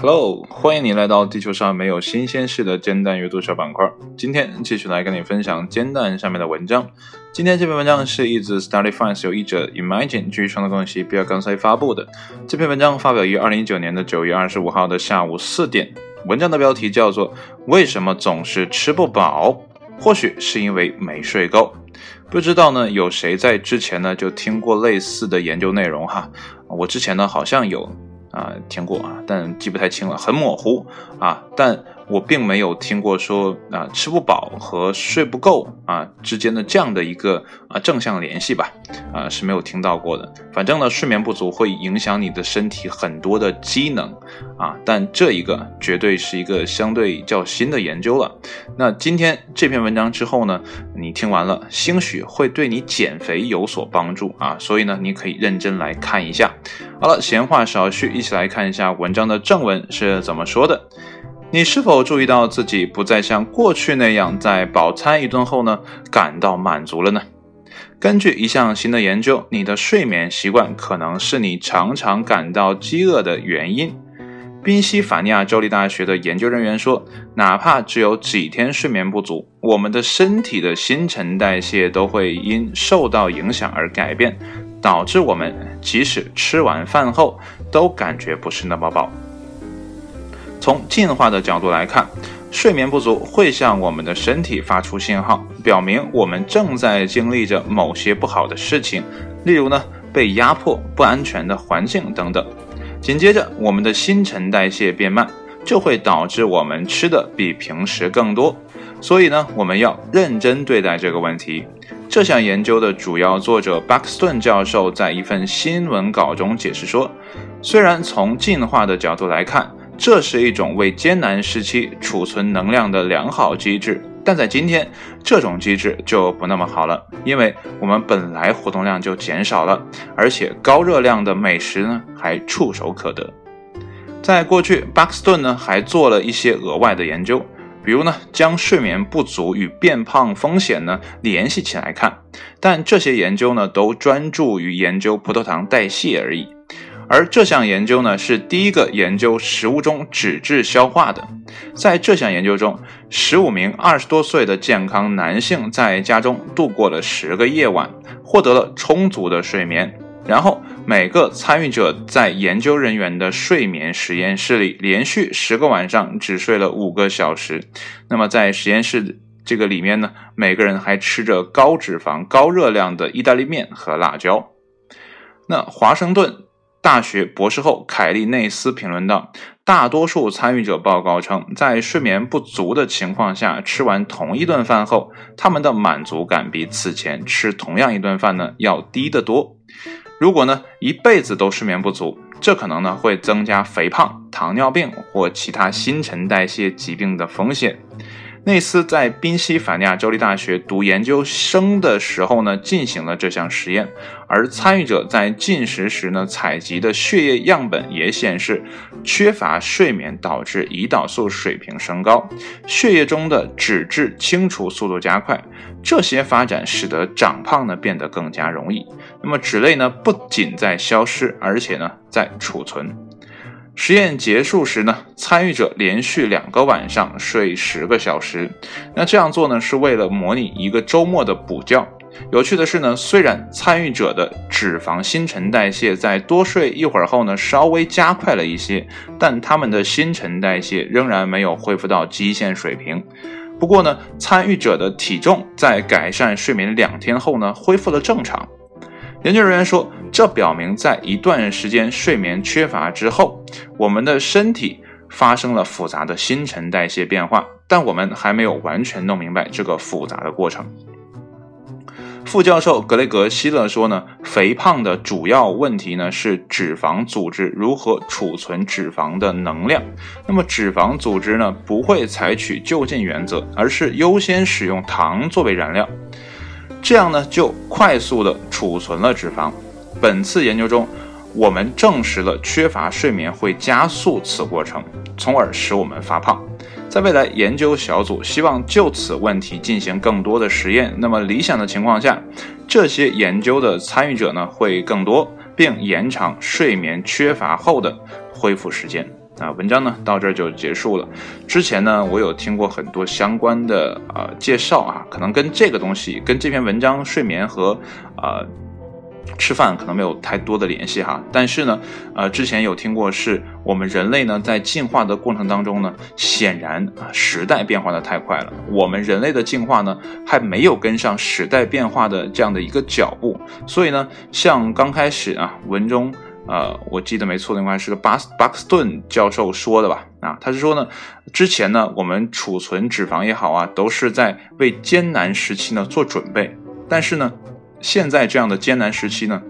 Hello，欢迎你来到地球上没有新鲜事的煎蛋阅读小板块。今天继续来跟你分享煎蛋上面的文章。今天这篇文章是一自 Study Finance 由译者 Imagine 基于创作公司比尔刚才发布的。这篇文章发表于二零一九年的九月二十五号的下午四点。文章的标题叫做《为什么总是吃不饱？或许是因为没睡够》。不知道呢，有谁在之前呢就听过类似的研究内容哈？我之前呢好像有。啊，听过啊，但记不太清了，很模糊啊。但我并没有听过说啊，吃不饱和睡不够啊之间的这样的一个啊正向联系吧，啊是没有听到过的。反正呢，睡眠不足会影响你的身体很多的机能啊，但这一个绝对是一个相对较新的研究了。那今天这篇文章之后呢，你听完了，兴许会对你减肥有所帮助啊，所以呢，你可以认真来看一下。好了，闲话少叙，一起来看一下文章的正文是怎么说的。你是否注意到自己不再像过去那样在饱餐一顿后呢感到满足了呢？根据一项新的研究，你的睡眠习惯可能是你常常感到饥饿的原因。宾夕法尼亚州立大学的研究人员说，哪怕只有几天睡眠不足，我们的身体的新陈代谢都会因受到影响而改变。导致我们即使吃完饭后都感觉不是那么饱。从进化的角度来看，睡眠不足会向我们的身体发出信号，表明我们正在经历着某些不好的事情，例如呢被压迫、不安全的环境等等。紧接着，我们的新陈代谢变慢，就会导致我们吃的比平时更多。所以呢，我们要认真对待这个问题。这项研究的主要作者巴克斯顿教授在一份新闻稿中解释说，虽然从进化的角度来看，这是一种为艰难时期储存能量的良好机制，但在今天，这种机制就不那么好了，因为我们本来活动量就减少了，而且高热量的美食呢还触手可得。在过去，巴克斯顿呢还做了一些额外的研究。比如呢，将睡眠不足与变胖风险呢联系起来看，但这些研究呢都专注于研究葡萄糖代谢而已。而这项研究呢是第一个研究食物中脂质消化的。在这项研究中，十五名二十多岁的健康男性在家中度过了十个夜晚，获得了充足的睡眠。然后，每个参与者在研究人员的睡眠实验室里连续十个晚上只睡了五个小时。那么，在实验室这个里面呢，每个人还吃着高脂肪、高热量的意大利面和辣椒。那华盛顿大学博士后凯利内斯评论道：“大多数参与者报告称，在睡眠不足的情况下，吃完同一顿饭后，他们的满足感比此前吃同样一顿饭呢要低得多。”如果呢一辈子都睡眠不足，这可能呢会增加肥胖、糖尿病或其他新陈代谢疾病的风险。内斯在宾夕法尼亚州立大学读研究生的时候呢，进行了这项实验，而参与者在进食时呢采集的血液样本也显示，缺乏睡眠导致胰岛素水平升高，血液中的脂质清除速度加快，这些发展使得长胖呢变得更加容易。那么脂类呢不仅在消失，而且呢在储存。实验结束时呢，参与者连续两个晚上睡十个小时。那这样做呢，是为了模拟一个周末的补觉。有趣的是呢，虽然参与者的脂肪新陈代谢在多睡一会儿后呢，稍微加快了一些，但他们的新陈代谢仍然没有恢复到基线水平。不过呢，参与者的体重在改善睡眠两天后呢，恢复了正常。研究人员说，这表明在一段时间睡眠缺乏之后，我们的身体发生了复杂的新陈代谢变化，但我们还没有完全弄明白这个复杂的过程。副教授格雷格希勒说呢，肥胖的主要问题呢是脂肪组织如何储存脂肪的能量。那么脂肪组织呢不会采取就近原则，而是优先使用糖作为燃料。这样呢，就快速的储存了脂肪。本次研究中，我们证实了缺乏睡眠会加速此过程，从而使我们发胖。在未来，研究小组希望就此问题进行更多的实验。那么理想的情况下，这些研究的参与者呢会更多，并延长睡眠缺乏后的恢复时间。啊，文章呢到这儿就结束了。之前呢，我有听过很多相关的呃介绍啊，可能跟这个东西、跟这篇文章睡眠和啊吃饭可能没有太多的联系哈。但是呢，呃，之前有听过，是我们人类呢在进化的过程当中呢，显然啊时代变化的太快了，我们人类的进化呢还没有跟上时代变化的这样的一个脚步，所以呢，像刚开始啊文中。呃，我记得没错的话是个巴斯巴克斯顿教授说的吧？啊，他是说呢，之前呢，我们储存脂肪也好啊，都是在为艰难时期呢做准备。但是呢，现在这样的艰难时期呢，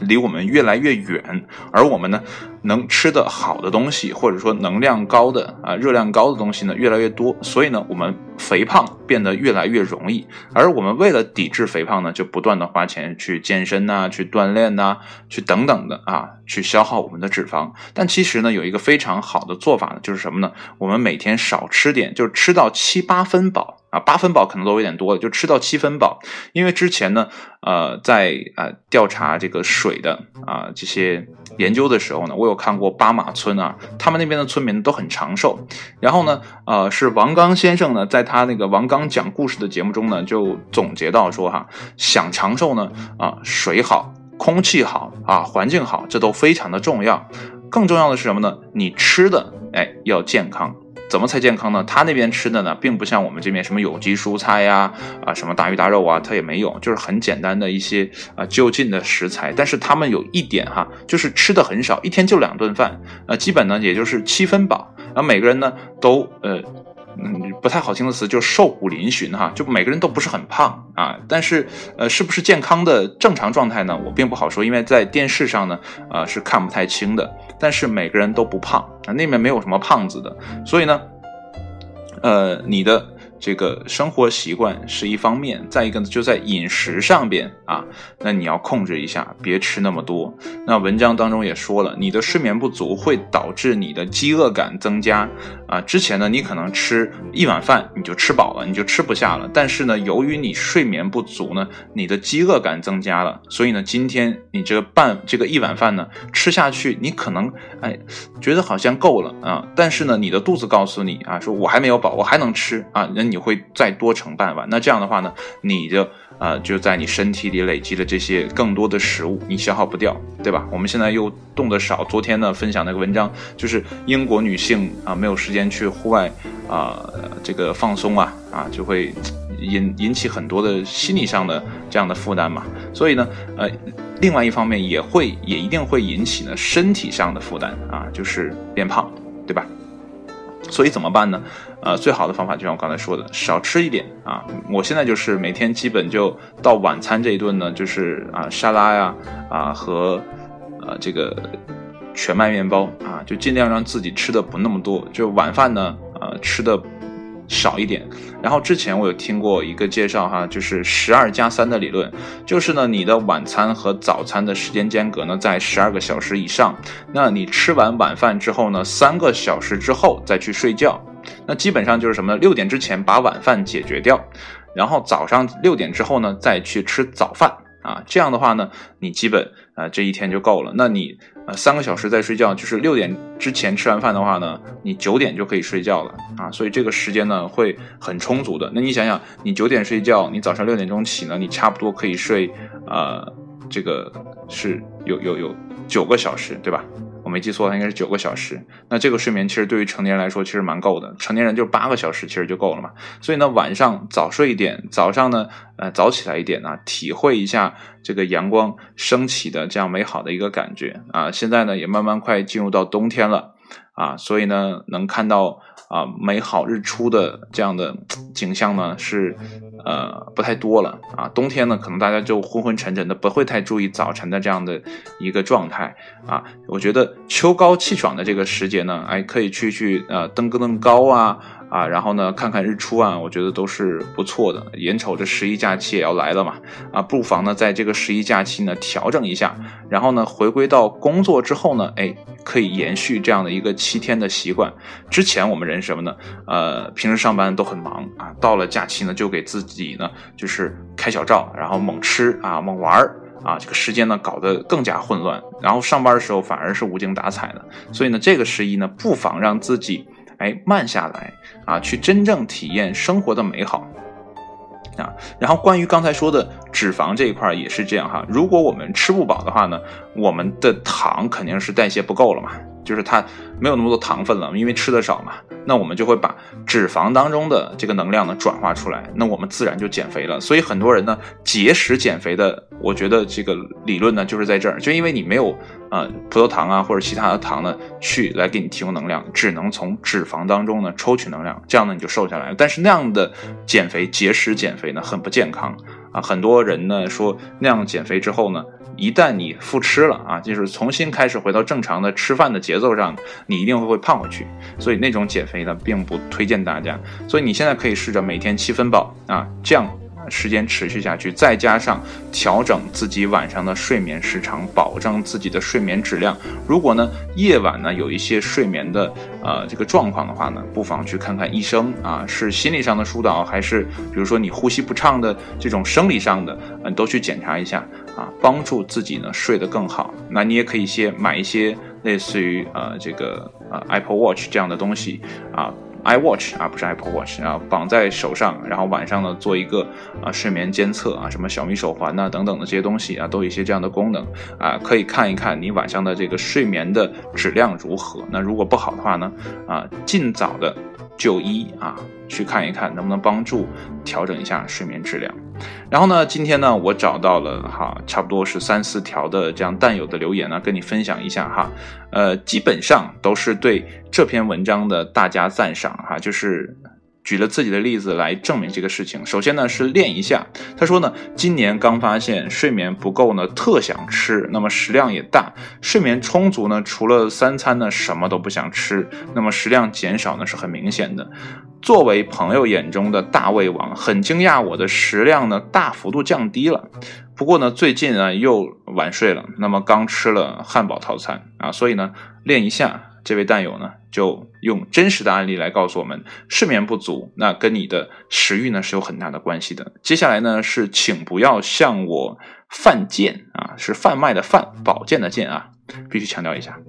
离我们越来越远，而我们呢。能吃的好的东西，或者说能量高的啊热量高的东西呢，越来越多，所以呢，我们肥胖变得越来越容易。而我们为了抵制肥胖呢，就不断的花钱去健身呐，去锻炼呐，去等等的啊，去消耗我们的脂肪。但其实呢，有一个非常好的做法呢，就是什么呢？我们每天少吃点，就是吃到七八分饱啊，八分饱可能都有点多了，就吃到七分饱。因为之前呢，呃，在啊调查这个水的啊这些研究的时候呢，我。有看过巴马村啊，他们那边的村民都很长寿。然后呢，呃，是王刚先生呢，在他那个王刚讲故事的节目中呢，就总结到说哈，想长寿呢，啊，水好，空气好啊，环境好，这都非常的重要。更重要的是什么呢？你吃的，哎，要健康。怎么才健康呢？他那边吃的呢，并不像我们这边什么有机蔬菜呀，啊什么大鱼大肉啊，他也没有，就是很简单的一些啊就近的食材。但是他们有一点哈，就是吃的很少，一天就两顿饭，呃，基本呢也就是七分饱，然后每个人呢都呃。嗯，不太好听的词就瘦骨嶙峋哈，就每个人都不是很胖啊，但是呃，是不是健康的正常状态呢？我并不好说，因为在电视上呢，啊，是看不太清的。但是每个人都不胖啊，那边没有什么胖子的，所以呢，呃，你的。这个生活习惯是一方面，再一个呢，就在饮食上边啊，那你要控制一下，别吃那么多。那文章当中也说了，你的睡眠不足会导致你的饥饿感增加啊。之前呢，你可能吃一碗饭你就吃饱了，你就吃不下了。但是呢，由于你睡眠不足呢，你的饥饿感增加了，所以呢，今天你这个半这个一碗饭呢吃下去，你可能哎觉得好像够了啊，但是呢，你的肚子告诉你啊，说我还没有饱，我还能吃啊，人。你会再多盛半碗，那这样的话呢，你的呃就在你身体里累积的这些更多的食物，你消耗不掉，对吧？我们现在又动得少，昨天呢分享那个文章，就是英国女性啊没有时间去户外啊这个放松啊啊就会引引起很多的心理上的这样的负担嘛，所以呢呃另外一方面也会也一定会引起呢身体上的负担啊，就是变胖，对吧？所以怎么办呢？呃，最好的方法就像我刚才说的，少吃一点啊。我现在就是每天基本就到晚餐这一顿呢，就是啊沙拉呀啊和呃这个全麦面包啊，就尽量让自己吃的不那么多。就晚饭呢，呃吃的。少一点，然后之前我有听过一个介绍哈，就是十二加三的理论，就是呢你的晚餐和早餐的时间间隔呢在十二个小时以上，那你吃完晚饭之后呢，三个小时之后再去睡觉，那基本上就是什么呢？六点之前把晚饭解决掉，然后早上六点之后呢再去吃早饭。啊，这样的话呢，你基本啊这一天就够了。那你呃三个小时在睡觉，就是六点之前吃完饭的话呢，你九点就可以睡觉了啊。所以这个时间呢会很充足的。那你想想，你九点睡觉，你早上六点钟起呢，你差不多可以睡呃这个是有有有九个小时，对吧？我没记错，它应该是九个小时。那这个睡眠其实对于成年人来说其实蛮够的，成年人就八个小时其实就够了嘛。所以呢，晚上早睡一点，早上呢，呃，早起来一点啊，体会一下这个阳光升起的这样美好的一个感觉啊。现在呢，也慢慢快进入到冬天了。啊，所以呢，能看到啊美好日出的这样的景象呢，是呃不太多了啊。冬天呢，可能大家就昏昏沉沉的，不会太注意早晨的这样的一个状态啊。我觉得秋高气爽的这个时节呢，哎，可以去去呃登个登高啊。啊，然后呢，看看日出啊，我觉得都是不错的。眼瞅着十一假期也要来了嘛，啊，不妨呢，在这个十一假期呢调整一下，然后呢，回归到工作之后呢，哎，可以延续这样的一个七天的习惯。之前我们人什么呢？呃，平时上班都很忙啊，到了假期呢，就给自己呢就是开小灶，然后猛吃啊，猛玩儿。啊，这个时间呢搞得更加混乱，然后上班的时候反而是无精打采的。所以呢，这个十一呢，不妨让自己哎慢下来啊，去真正体验生活的美好啊。然后关于刚才说的脂肪这一块也是这样哈，如果我们吃不饱的话呢，我们的糖肯定是代谢不够了嘛。就是它没有那么多糖分了，因为吃的少嘛，那我们就会把脂肪当中的这个能量呢转化出来，那我们自然就减肥了。所以很多人呢节食减肥的，我觉得这个理论呢就是在这儿，就因为你没有啊葡萄糖啊或者其他的糖呢去来给你提供能量，只能从脂肪当中呢抽取能量，这样呢你就瘦下来了。但是那样的减肥节食减肥呢很不健康啊，很多人呢说那样减肥之后呢。一旦你复吃了啊，就是重新开始回到正常的吃饭的节奏上，你一定会会胖回去。所以那种减肥呢，并不推荐大家。所以你现在可以试着每天七分饱啊，这样。时间持续下去，再加上调整自己晚上的睡眠时长，保证自己的睡眠质量。如果呢夜晚呢有一些睡眠的呃这个状况的话呢，不妨去看看医生啊，是心理上的疏导，还是比如说你呼吸不畅的这种生理上的，嗯，都去检查一下啊，帮助自己呢睡得更好。那你也可以先买一些类似于呃这个呃 Apple Watch 这样的东西啊。iWatch 啊，不是 Apple Watch 啊，绑在手上，然后晚上呢做一个啊睡眠监测啊，什么小米手环呐等等的这些东西啊，都有一些这样的功能啊，可以看一看你晚上的这个睡眠的质量如何。那如果不好的话呢，啊，尽早的就医啊，去看一看能不能帮助调整一下睡眠质量。然后呢，今天呢，我找到了哈，差不多是三四条的这样弹友的留言呢，跟你分享一下哈。呃，基本上都是对这篇文章的大加赞赏哈，就是举了自己的例子来证明这个事情。首先呢是练一下，他说呢，今年刚发现睡眠不够呢，特想吃，那么食量也大；睡眠充足呢，除了三餐呢，什么都不想吃，那么食量减少呢是很明显的。作为朋友眼中的大胃王，很惊讶我的食量呢大幅度降低了。不过呢，最近啊又晚睡了，那么刚吃了汉堡套餐啊，所以呢练一下。这位蛋友呢就用真实的案例来告诉我们，睡眠不足那跟你的食欲呢是有很大的关系的。接下来呢是请不要向我犯贱啊，是贩卖的贩，保健的健啊，必须强调一下。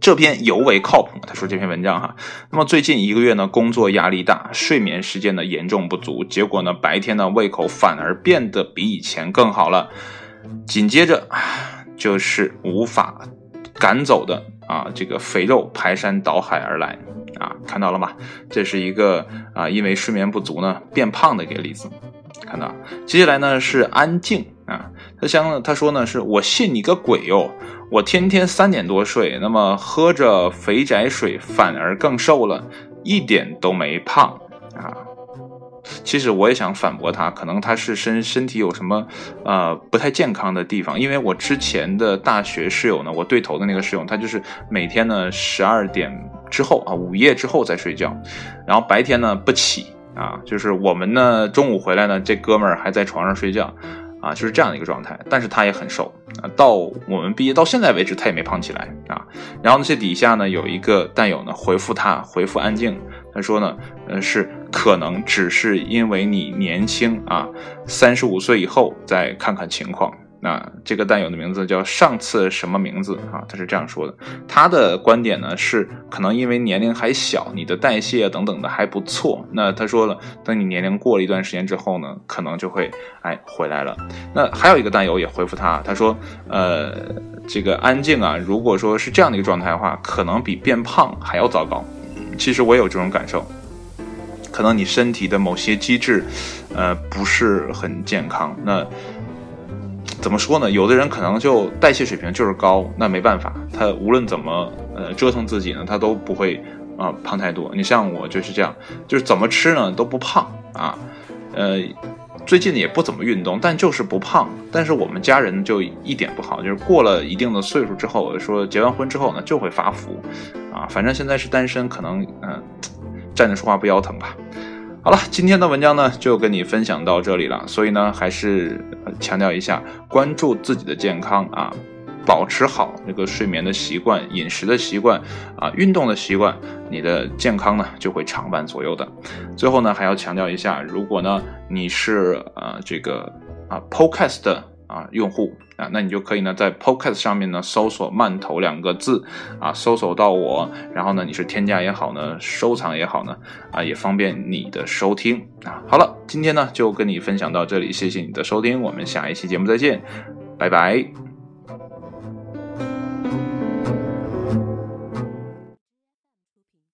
这篇尤为靠谱。他说这篇文章哈，那么最近一个月呢，工作压力大，睡眠时间呢严重不足，结果呢白天呢胃口反而变得比以前更好了。紧接着就是无法赶走的啊，这个肥肉排山倒海而来啊，看到了吗？这是一个啊，因为睡眠不足呢变胖的一个例子。看到，接下来呢是安静啊，他相他说呢是我信你个鬼哟。我天天三点多睡，那么喝着肥宅水反而更瘦了，一点都没胖！其实我也想反驳他，可能他是身身体有什么呃不太健康的地方，因为我之前的大学室友呢，我对头的那个室友，他就是每天呢十二点之后啊，午夜之后再睡觉，然后白天呢不起啊，就是我们呢中午回来呢，这哥们儿还在床上睡觉。啊，就是这样的一个状态，但是他也很瘦啊。到我们毕业到现在为止，他也没胖起来啊。然后呢，这底下呢有一个弹友呢回复他，回复安静，他说呢，呃，是可能只是因为你年轻啊，三十五岁以后再看看情况。那这个弹友的名字叫上次什么名字啊？他是这样说的，他的观点呢是可能因为年龄还小，你的代谢等等的还不错。那他说了，等你年龄过了一段时间之后呢，可能就会哎回来了。那还有一个弹友也回复他，他说，呃，这个安静啊，如果说是这样的一个状态的话，可能比变胖还要糟糕。其实我有这种感受，可能你身体的某些机制，呃，不是很健康。那。怎么说呢？有的人可能就代谢水平就是高，那没办法，他无论怎么呃折腾自己呢，他都不会啊胖太多。你像我就是这样，就是怎么吃呢都不胖啊，呃，最近也不怎么运动，但就是不胖。但是我们家人就一点不好，就是过了一定的岁数之后，说结完婚之后呢就会发福啊。反正现在是单身，可能嗯站着说话不腰疼吧。好了，今天的文章呢就跟你分享到这里了。所以呢，还是强调一下，关注自己的健康啊，保持好这个睡眠的习惯、饮食的习惯啊、运动的习惯，你的健康呢就会长伴左右的。最后呢，还要强调一下，如果呢你是呃这个啊 Podcast 的啊用户啊，那你就可以呢在 Podcast 上面呢搜索“慢投”两个字啊，搜索到我，然后呢你是添加也好呢，收藏也好呢，啊也方便你的收听啊。好了，今天呢就跟你分享到这里，谢谢你的收听，我们下一期节目再见，拜拜。